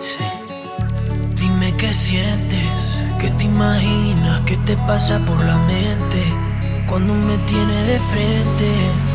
Sí. Dime qué sientes, qué te imaginas, qué te pasa por la mente cuando me tienes de frente.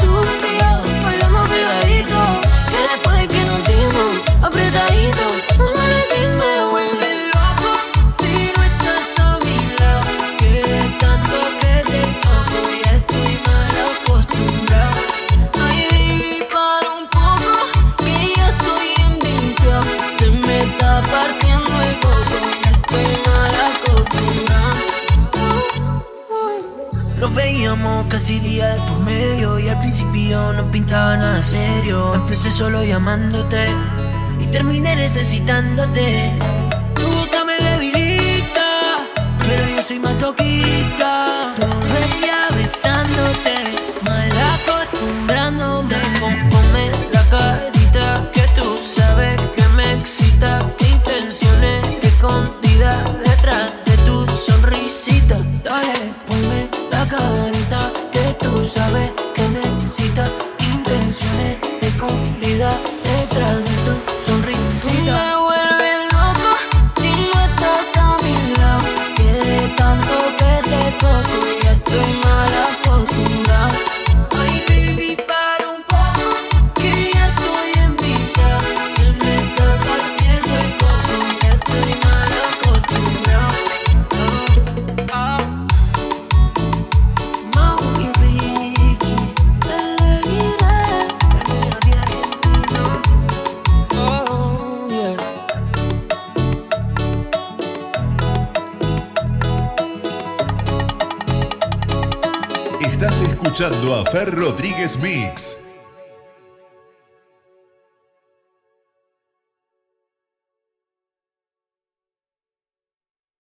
tú. Casi día de por medio y al principio no pintaba nada serio. Empecé solo llamándote y terminé necesitándote. Boca me debilita, pero yo soy masoquista. Todo el día besándote, mal acostumbrándome. Ponme la carita que tú sabes que me excita. Intenciones escondidas tú sabes que necesitas intenciones escondidas detrás de tu sonrisita. Estás escuchando a Fer Rodríguez Mix.